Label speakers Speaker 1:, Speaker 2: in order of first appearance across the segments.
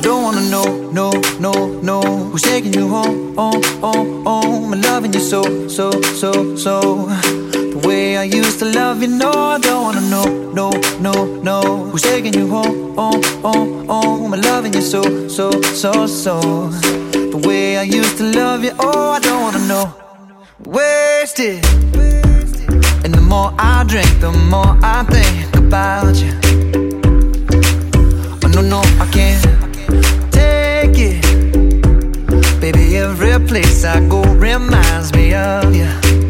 Speaker 1: don't wanna know, no, no, no Who's taking you home, home, home, home And loving you so, so, so, so. The way I used to love you, no I don't wanna know, no, no, no Who's taking you home, home, home, home And loving you so, so, so, so. The way I used to love you, oh I don't wanna know. Wasted. And the more I drink, the more I think about you. Oh no, no, I can't take it. Baby, every place I go reminds me of you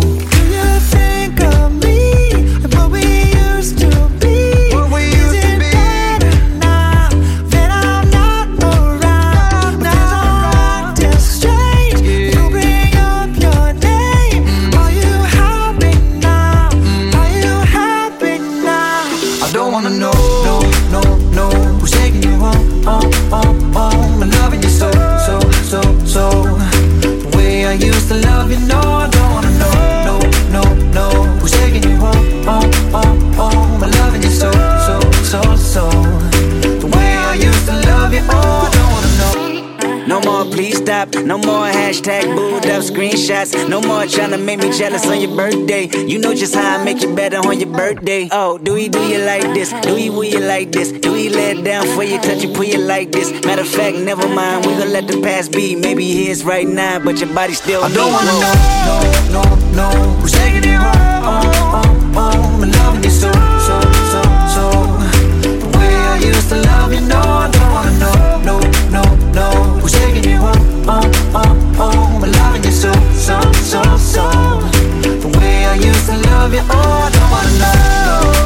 Speaker 1: No
Speaker 2: more hashtag booed up screenshots. No more trying to make me jealous on your birthday. You know just how I make you better on your birthday. Oh, do we do you like this? Do we will you like this? Do we let down for you, touch you, pull you like this? Matter of fact, never mind. We gon' let the past be. Maybe here's right now, but your body still.
Speaker 1: I don't
Speaker 2: me.
Speaker 1: wanna know, no, no, no. Who's taking you home, home, home, home? And loving you so, so, so, so. The way I used to love you, no, I don't oh, oh home, loving you so, so, so, so. The way I used to love you, oh, I don't wanna know,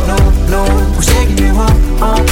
Speaker 1: no, no, no. Who's shaking you up, oh, home,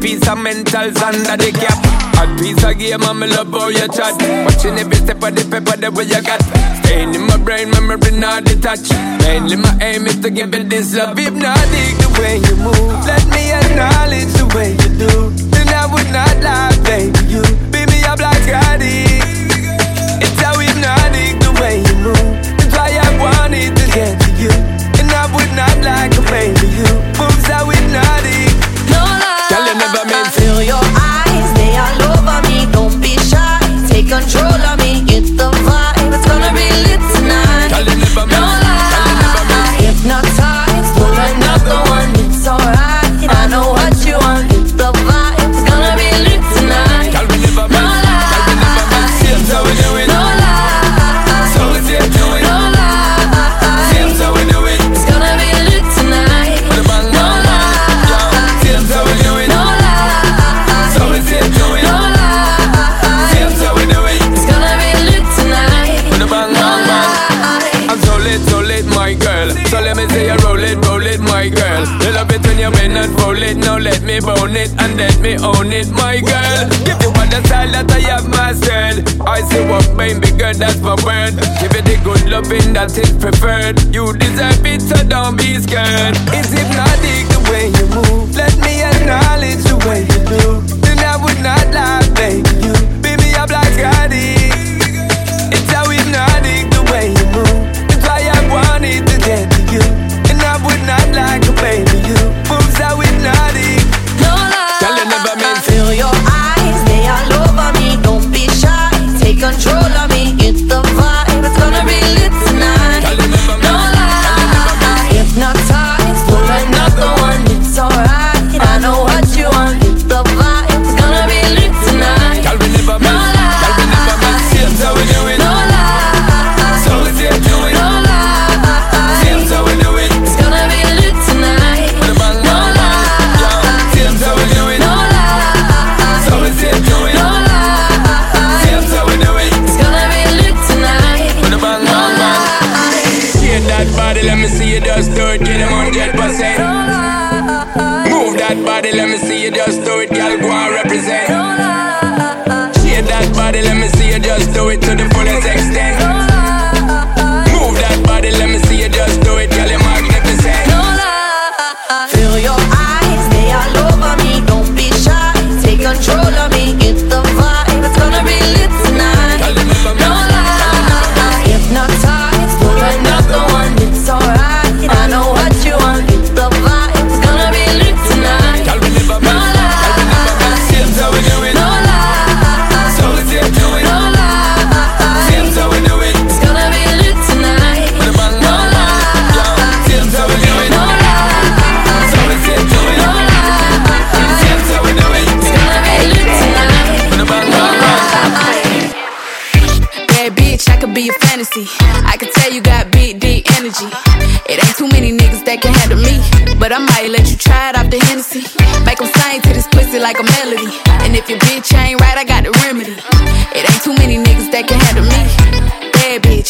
Speaker 1: Peace and
Speaker 3: mental loving that is preferred. You deserve it, so don't be scared. Is It's hypnotic the way you move. Let me acknowledge the way you do.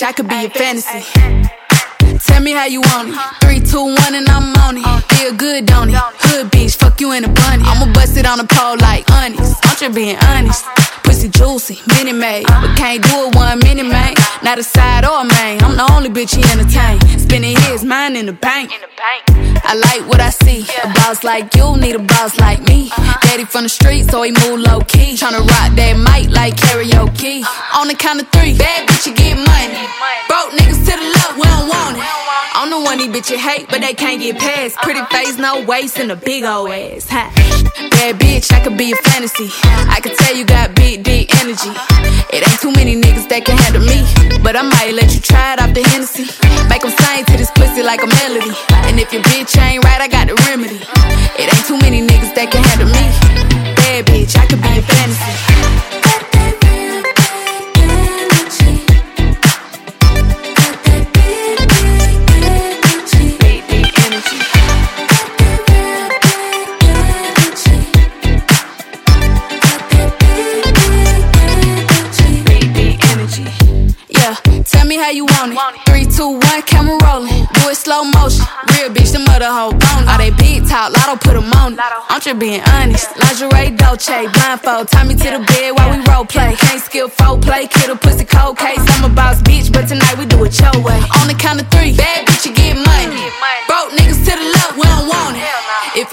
Speaker 3: I
Speaker 4: could be your fantasy. Tell me how you want it. Three, two, one, and I'm on it. Feel good, don't it? Hood bitch, fuck you in a bunny. I'ma bust it on the pole like honest. Don't you being honest. Pussy juicy, mini made. But can't do it one mini man. Not a side or a main. I'm the only bitch he entertain. Spinning his mind in the bank. I like what I see. A boss like you need a boss like me. Daddy from the street, so he move low key. Tryna rock that mic like karaoke. On the count of three, bad bitch, you get money. Broke niggas to the left, we don't want it. I'm the one these bitches hate, but they can't get past. Pretty face, no waist, and a big ol' ass. Huh? Bad bitch, I could be a fantasy. I could tell you got big D energy. It ain't too many niggas that can handle me. But I might let you try it off the Hennessy. Make them sing to this pussy like a melody. And if your bitch ain't right, I got the remedy. Lotto put them on. I'm just being honest. Lingerie, Dolce, blindfold. Tie me to the bed while we role play. Can't skill folk play, kid a pussy cold case. I'm a boss bitch, but tonight we do it your way. On the count of three, bad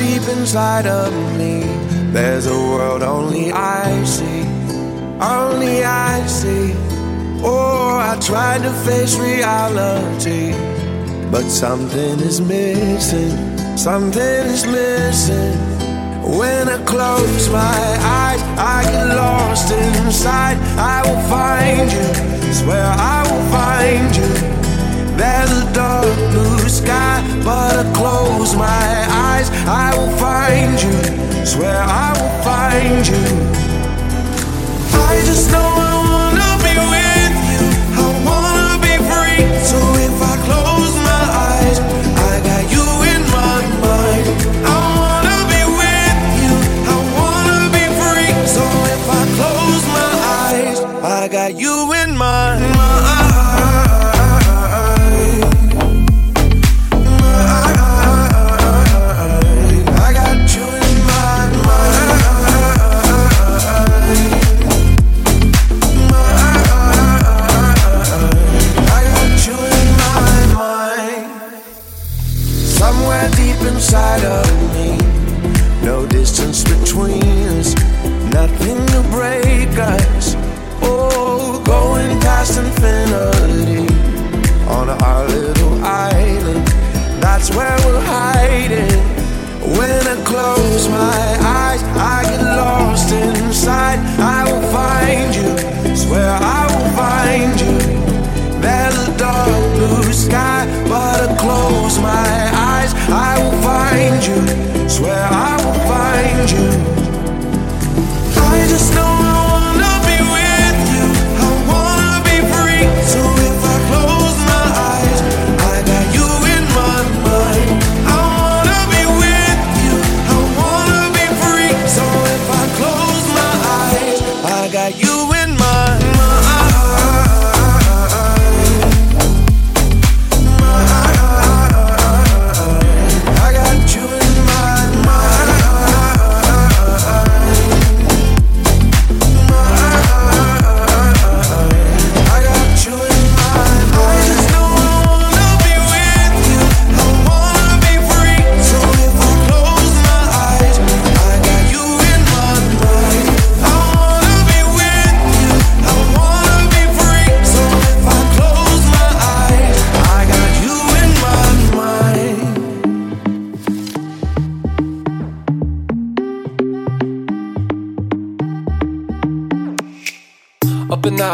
Speaker 5: Deep inside of me, there's a world only I see. Only I see. Oh, I tried to face reality, but something is missing. Something is missing. When I close my eyes, I get lost inside. I will find you. Swear I will find you. There's a dark blue sky, but I close my eyes. I will find you. Swear I will find you. I just know I wanna be with you. I wanna be free. So That's where we're hiding. When I close my eyes, in my I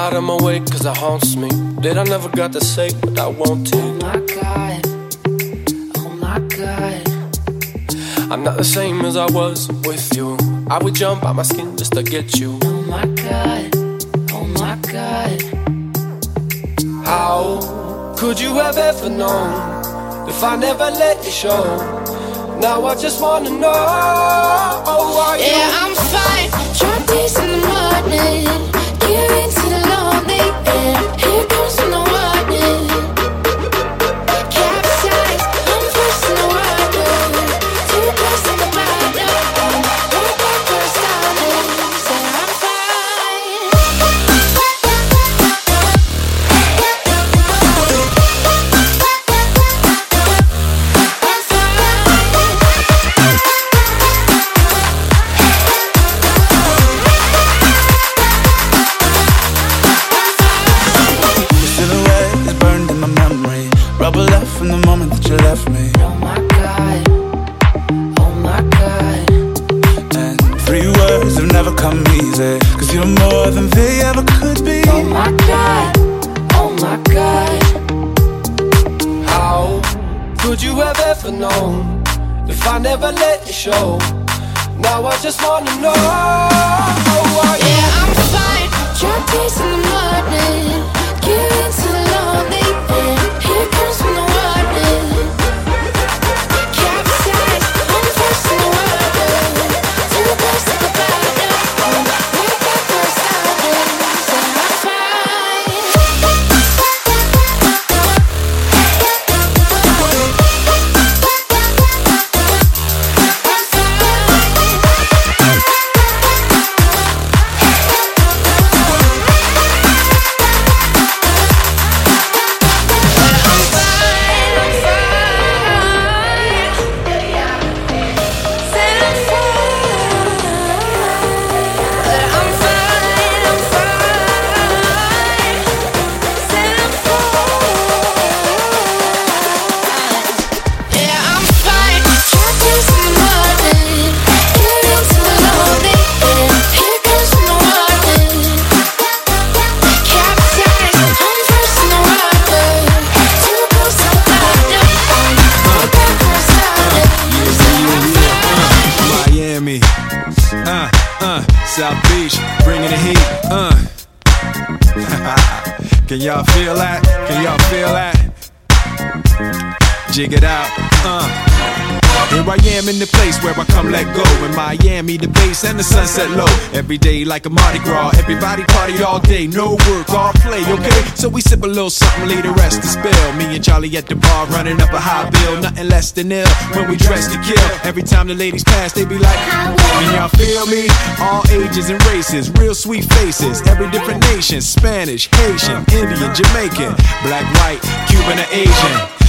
Speaker 6: out of my way, cause it haunts me. That I never got to say what I want to.
Speaker 7: Oh my god. Oh my god.
Speaker 6: I'm not the same as I was with you. I would jump out my skin just to get you.
Speaker 7: Oh my god. Oh my god.
Speaker 6: How could you have ever known if I never let you show? Now I just wanna know. Oh?
Speaker 7: Yeah, I'm fine. Drop days in the morning. Gear into the lonely end. Here comes
Speaker 6: show? Now I just wanna know.
Speaker 8: Like a Mardi Gras. Everybody party all day, no work, all play, okay? So we sip a little something, leave the rest to spill. Me and Charlie at the bar running up a high bill. Nothing less than ill when we dress to kill. Every time the ladies pass, they be like, Can y'all feel me? All ages and races, real sweet faces. Every different nation Spanish, Haitian, Indian, Jamaican, black, white, Cuban, or Asian.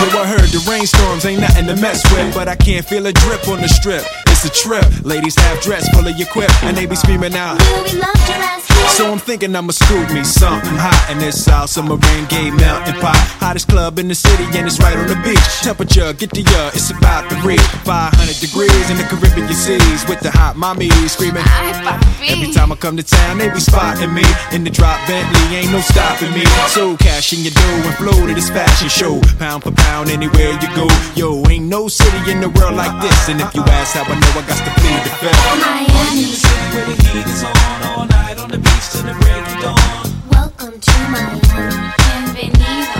Speaker 8: Yo, I heard the rainstorms ain't nothing to mess with, but I can't feel a drip on the strip. It's a trip. Ladies have dress full of your quip, and they be screaming out.
Speaker 7: Will we love your ass here?
Speaker 8: So I'm thinking I'ma scoop me something hot in this South Submarine Gay Mountain Pot. Hottest club in the city and it's right on the beach. Temperature, get the uh, it's about to reach 500 degrees in the Caribbean seas with the hot mommy screaming. Every time I come to town, they be spotting me in the drop Bentley, ain't no stopping me. So cash in your dough and flow to this fashion show, pound for pound anywhere you go. Yo, ain't no city in the world like this, and if you ask how I know, I got to plead the fifth.
Speaker 7: Miami. Welcome to Miami. Bienvenido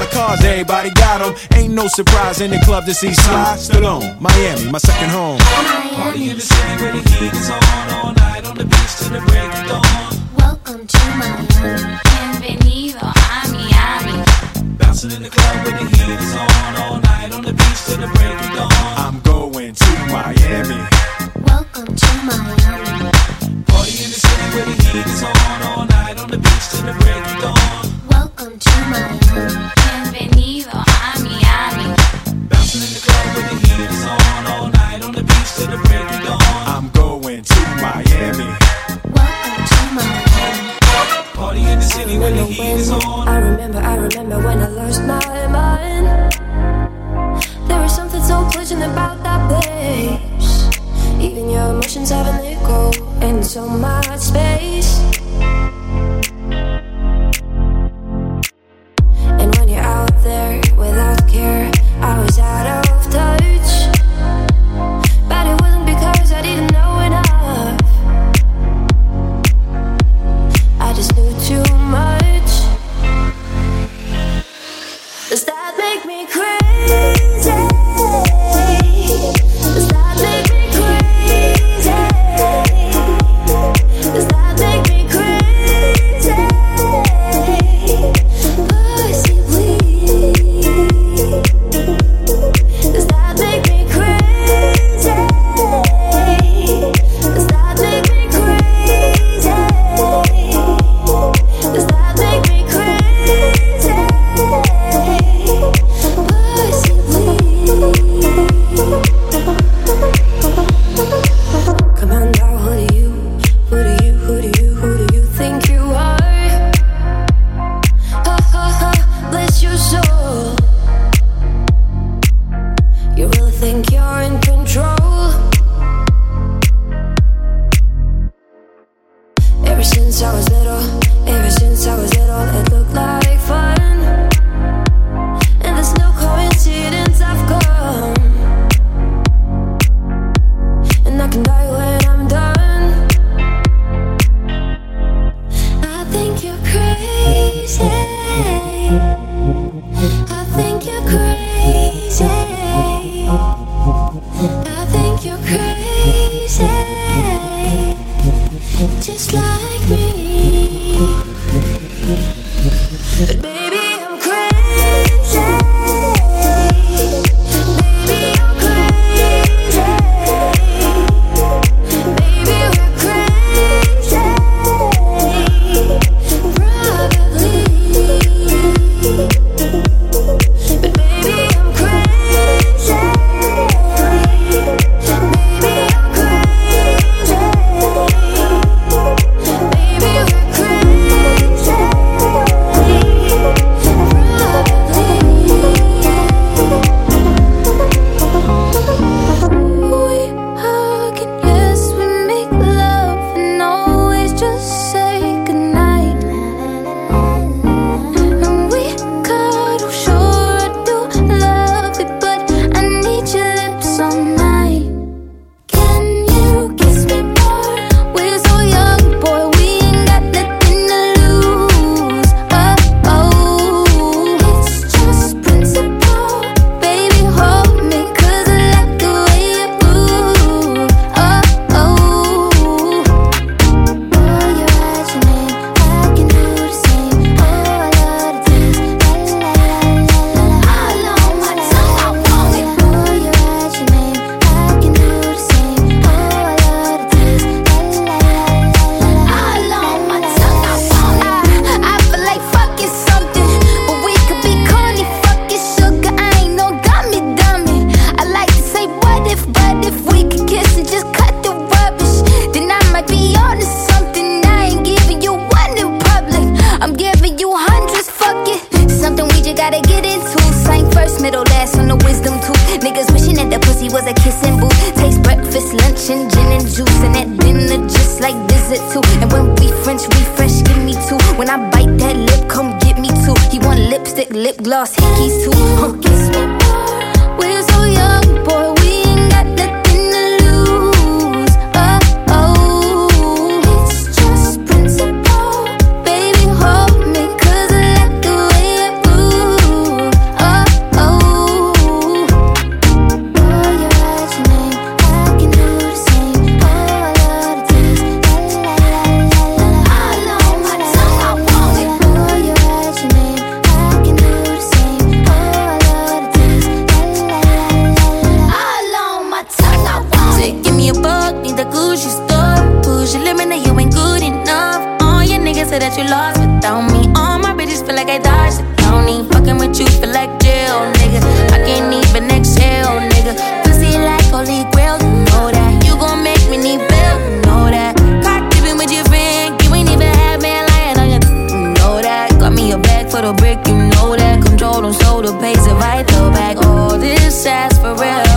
Speaker 8: dollar cars, everybody got them. Ain't no surprise in the club to see Sly Stallone. Miami, my second home.
Speaker 7: Miami. Welcome to Miami. Bienvenido a Miami.
Speaker 9: Bouncing in
Speaker 7: the club where the heat is on. All night on the beach till the break of dawn. I'm going to Miami. Welcome to Miami. Party in the city where the heat is on. All night on the beach till the break of dawn. Welcome to Miami. Bienvenido a Miami. I'm going to Miami. Welcome to Miami. Party in the city when the heat is on. I remember, I remember when I lost my mind. There was something so pleasant about that place. Even your emotions have an echo in so much space. without
Speaker 10: Say, give me a book, need a Gucci store. Push your limit, you ain't good enough. All your niggas say that you lost without me. All my bitches feel like I dodged the county. Fucking with you feel like jail, nigga. I can't even exhale, nigga. Pussy like holy grail, you know that. You gon' make me need bail, you know that. Cock dipping with your friend, you ain't even had man lying on your. You know that. Got me a bag for the brick, you know that. Control on shoulder, pace it right the back. All this ass for real.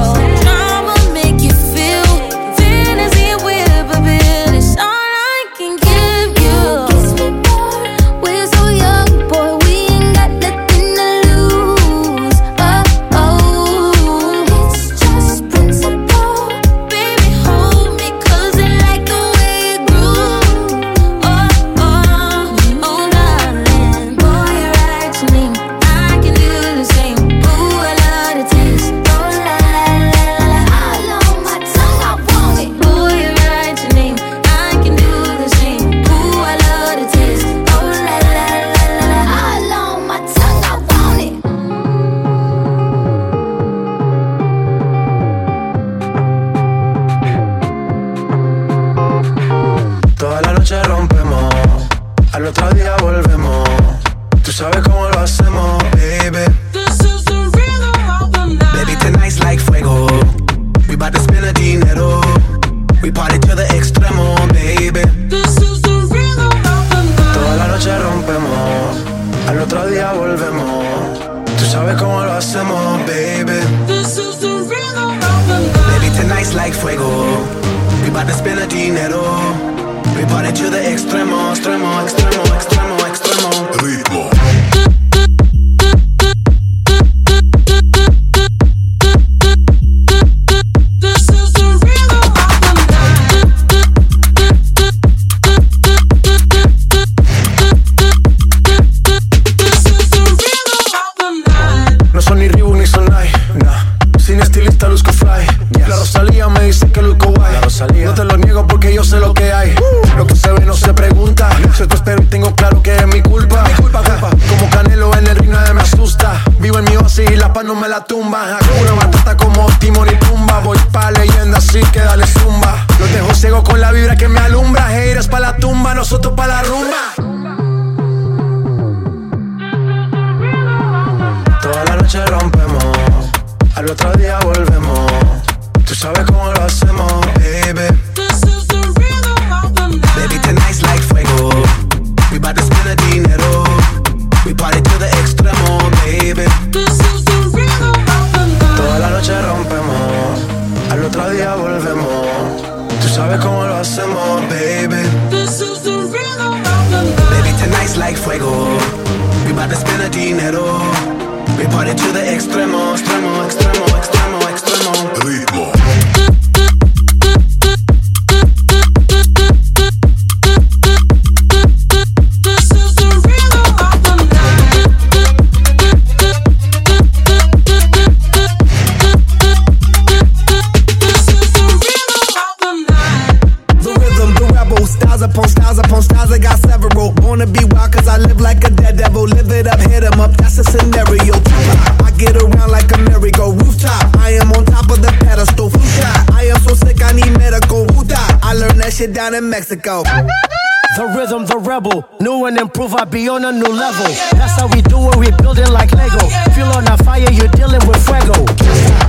Speaker 11: Shit down in Mexico.
Speaker 12: The rhythm, the rebel. New and improve, I be on a new level. That's how we do it, we building like Lego. Feel on a fire, you're dealing with fuego.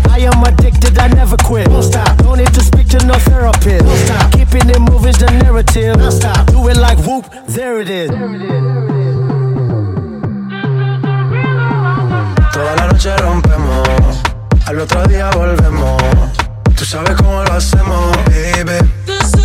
Speaker 12: I am addicted, I never quit. Don't stop. Don't need to speak to no therapist. Don't stop. Keeping it moving's the narrative. Don't stop. Do it like whoop, there it is.
Speaker 13: Toda la noche rompemos, al otro día volvemos. Tú sabes cómo lo hacemos, baby.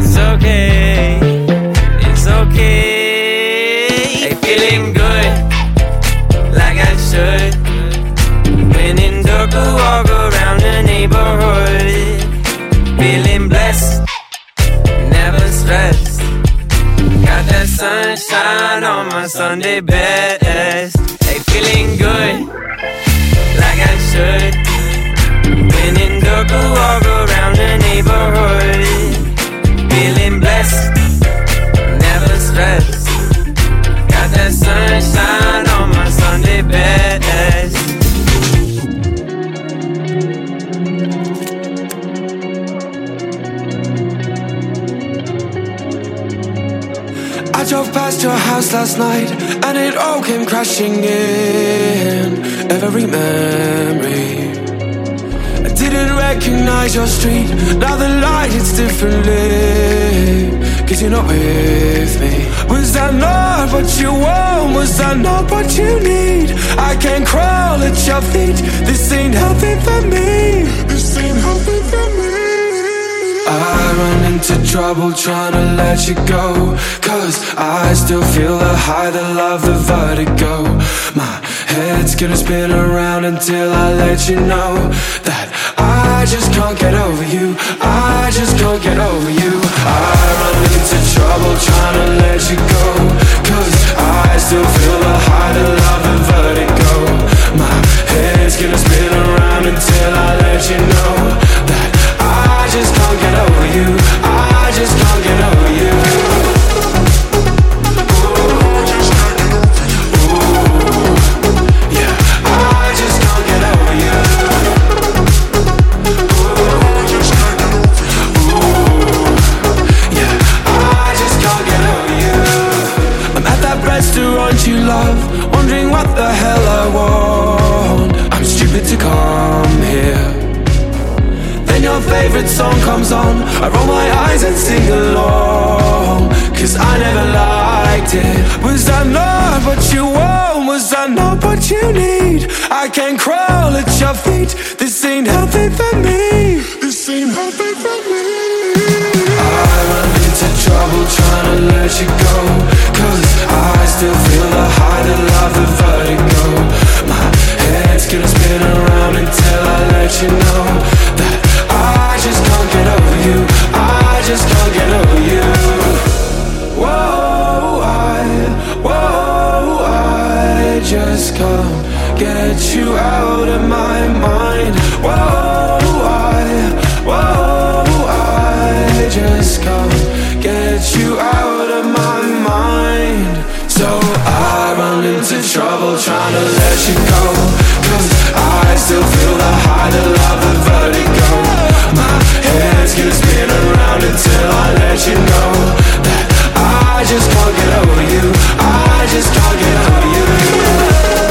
Speaker 14: It's okay. It's okay. Feeling good, like I should. When in dark, walk around the neighborhood. Feeling blessed, never stressed. Got that sunshine on my Sunday best. Hey, feeling good, like I should. When in dark, walk around the neighborhood never stress. Got that sunshine on my
Speaker 5: Sunday best. I drove past your house last night and it all came crashing in. Every memory I didn't recognize your street. Now the light hits differently. Cause you're not with me. Was that not what you want? Was that not what you need? I can't crawl at your feet. This ain't healthy for me. This ain't healthy for me. I run into trouble trying to let you go. Cause I still feel the high, the love, the vertigo. My head's gonna spin around until I let you know that I just can't get over you. I just can't get over you. I run into trouble trying to let you go. Cause I still feel the high, the love, and vertigo. My head's gonna spin around until I let you know that I just can't get over you. I just can't get over you. Favorite song comes on. I roll my eyes and sing along. Cause I never liked it. Was that not what you want? Was that not what you need? I can't crawl at your feet. This ain't healthy for me. This ain't healthy for me. I run into trouble trying to let you go. Cause I still feel the high, the love, the vertigo. My head's gonna spin around until I let you know that you. I just can't get over you. Whoa, I, whoa, I just can't get you out of my mind. Whoa, I, whoa, I just can't get you out of my mind. So I run into trouble trying to let you go. Cause I still feel the high, the love, the vertigo. My head's gonna around until I let you know that I just can't get over you. I just can't get over you.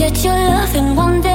Speaker 5: Get
Speaker 15: your
Speaker 16: love in
Speaker 9: one day.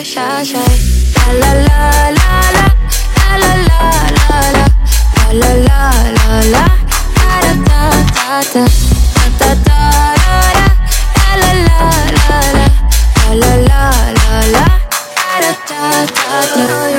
Speaker 7: shy, shy, shy. La la la la la, la la la la la, la la la la, da da ta, ta, ta. Ta, ta, ta, da, la la la la la, la la la la la, da ta, ta, ta.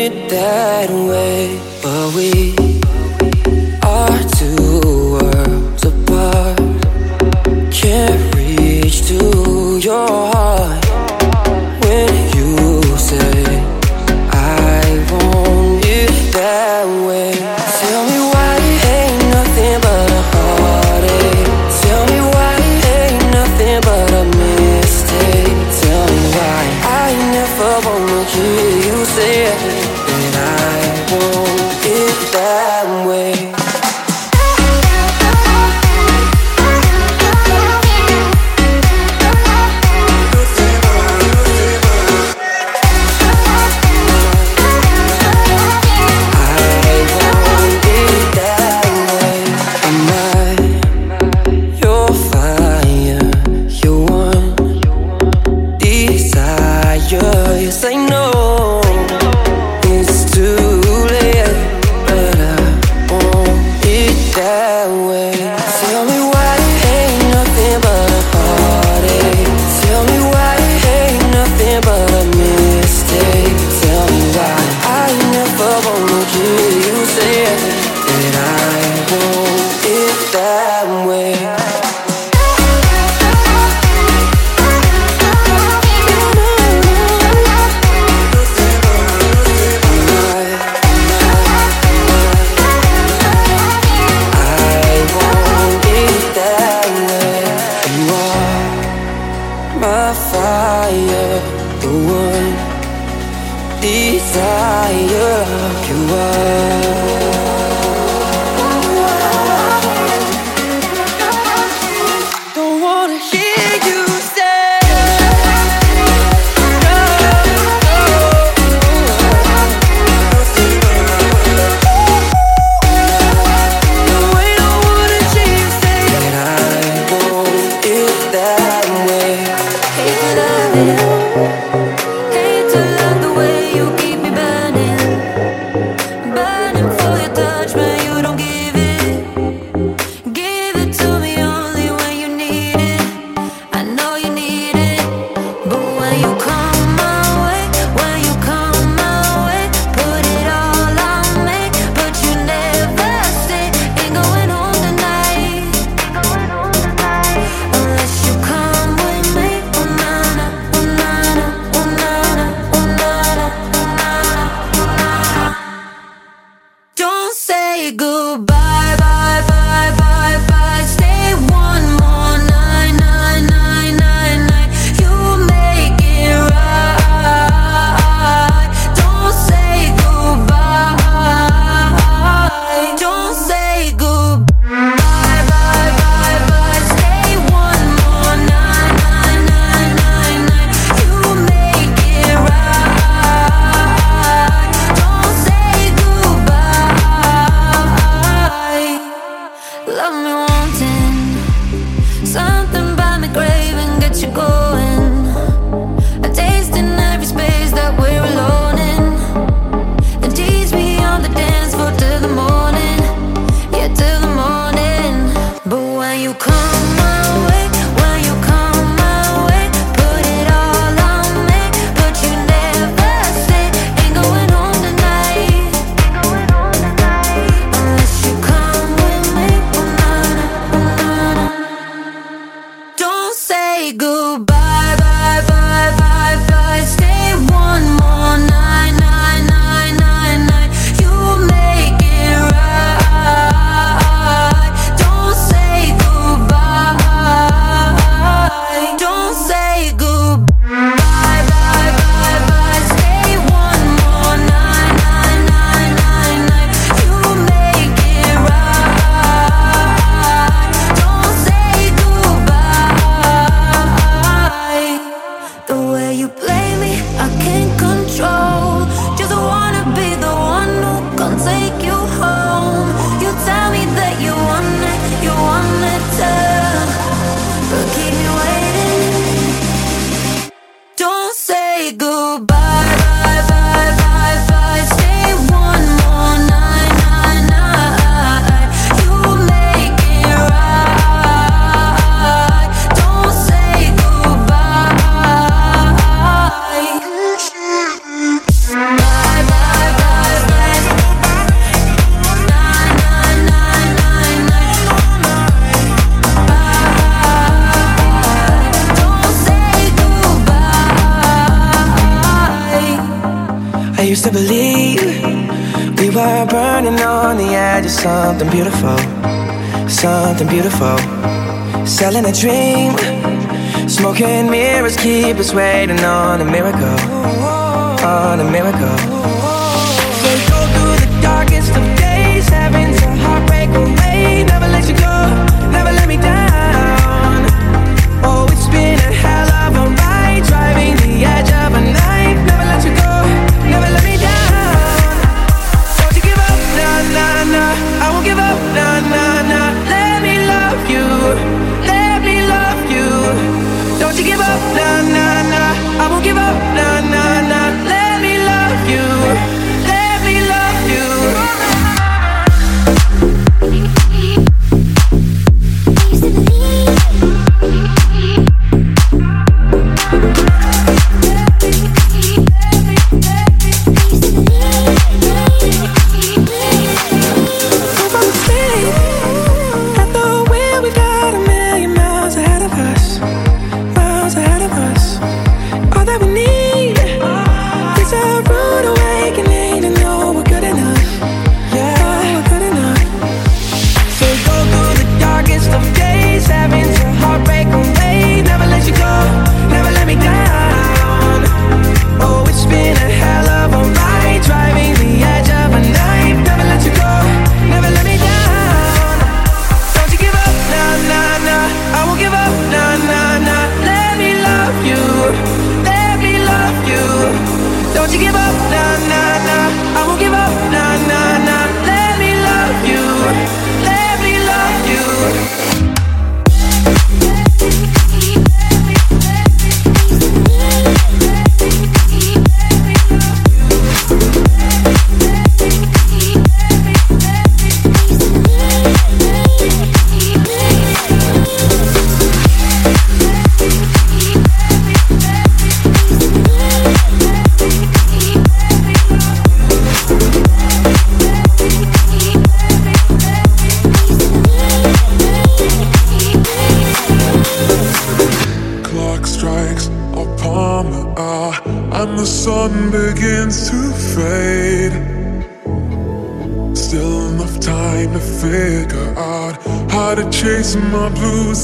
Speaker 7: It
Speaker 17: that way,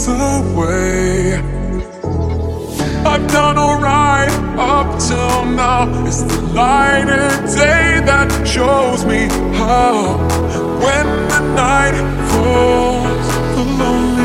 Speaker 18: away.
Speaker 19: I've done alright up till now. It's the light of day that shows me how. When the night falls
Speaker 20: alone.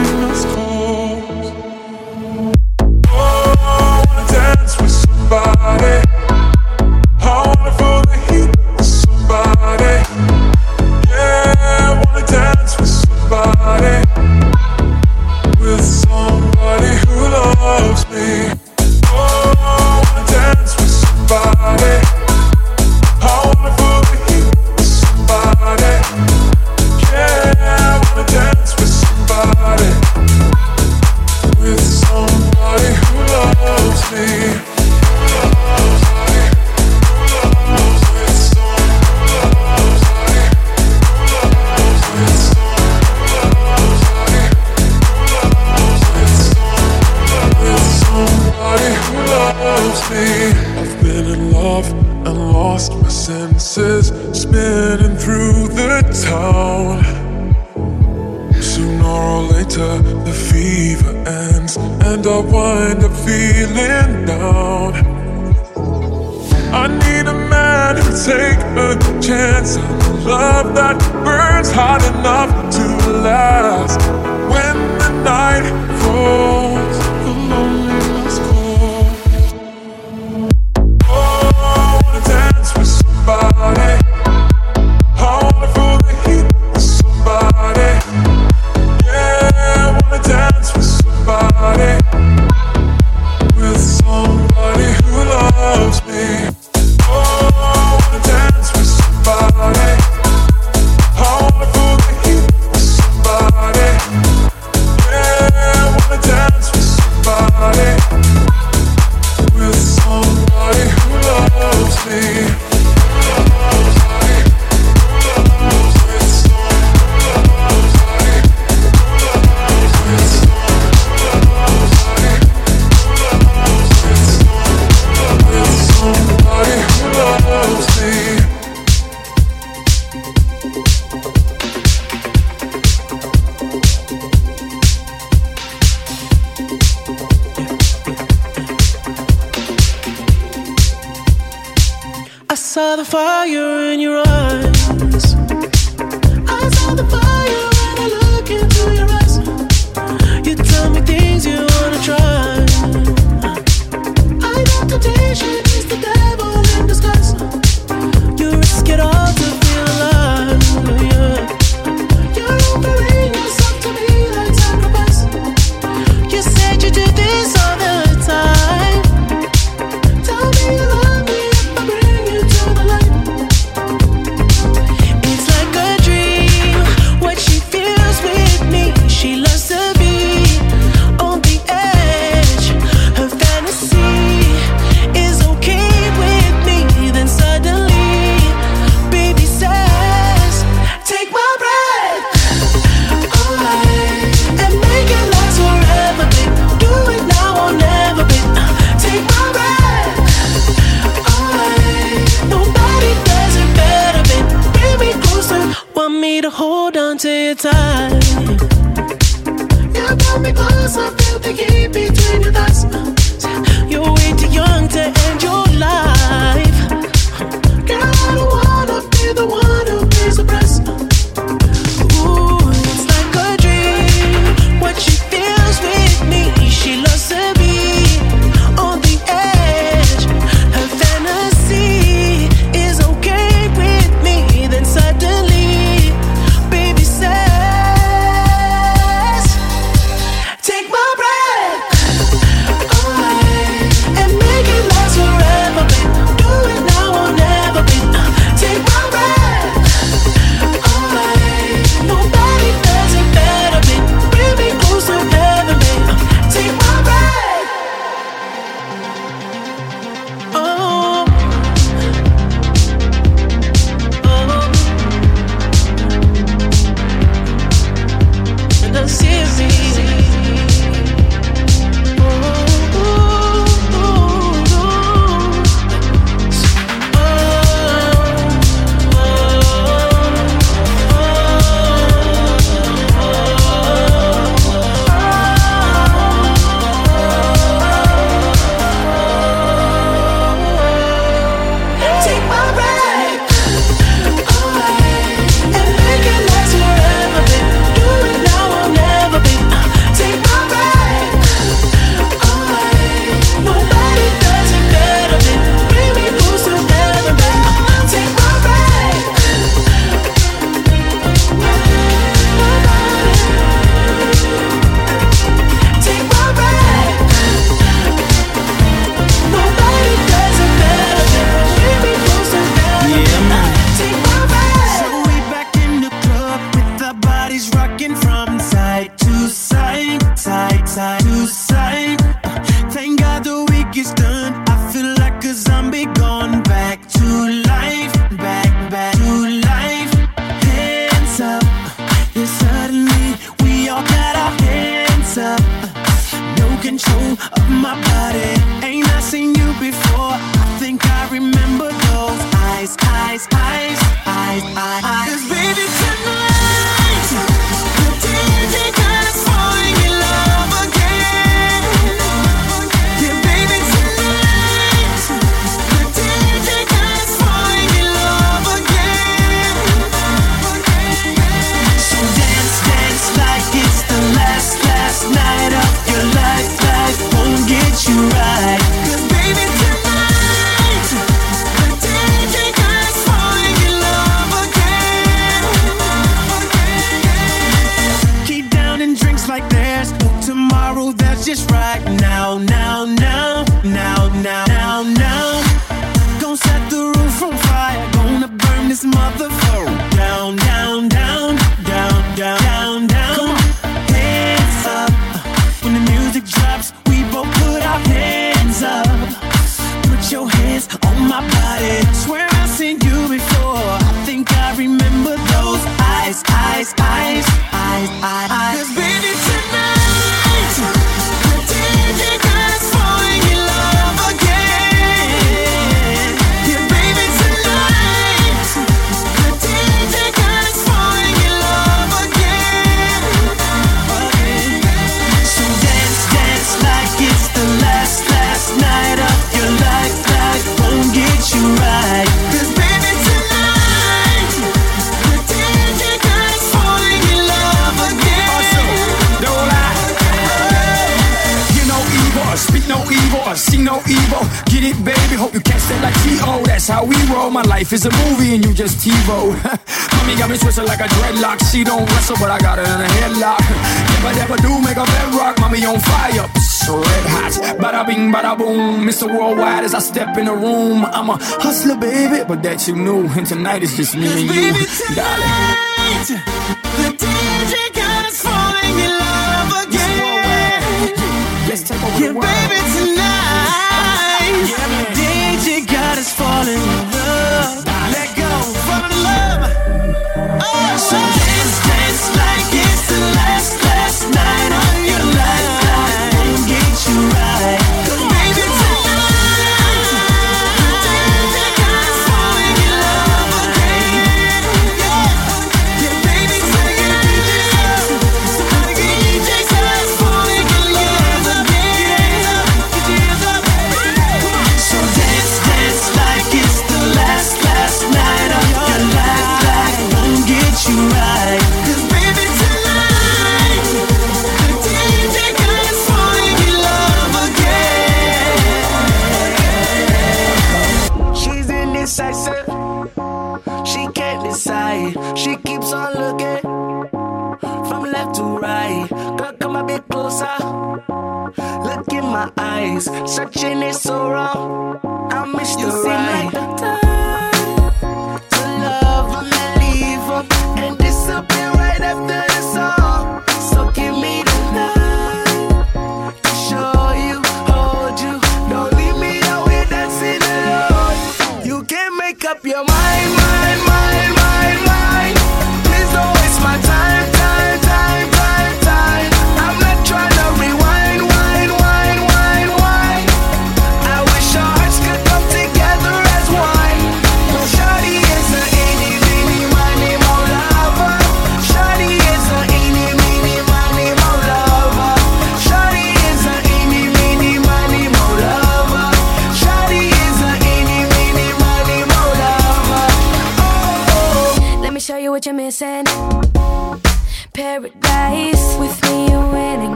Speaker 20: life is
Speaker 21: a movie and you just TiVo. Mommy got me twisted like a dreadlock. She don't wrestle, but I got her in a headlock. If I ever do make a bedrock, mommy on fire. Red hot, bada bing, bada boom. Mr. Worldwide as I step in the room. I'm a hustler, baby, but that you knew. And tonight
Speaker 22: it's
Speaker 23: just me
Speaker 7: and you,
Speaker 24: darling.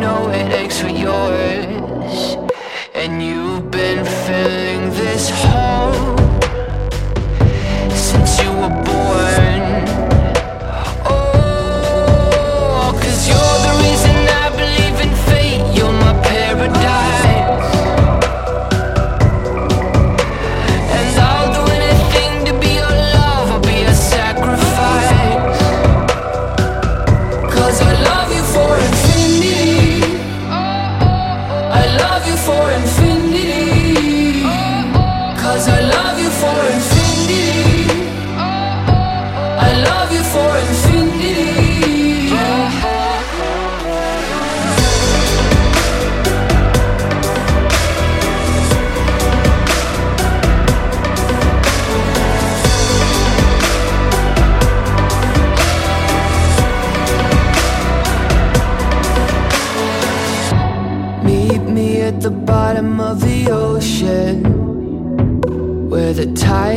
Speaker 24: know it aches for yours. And you've been filling this hole.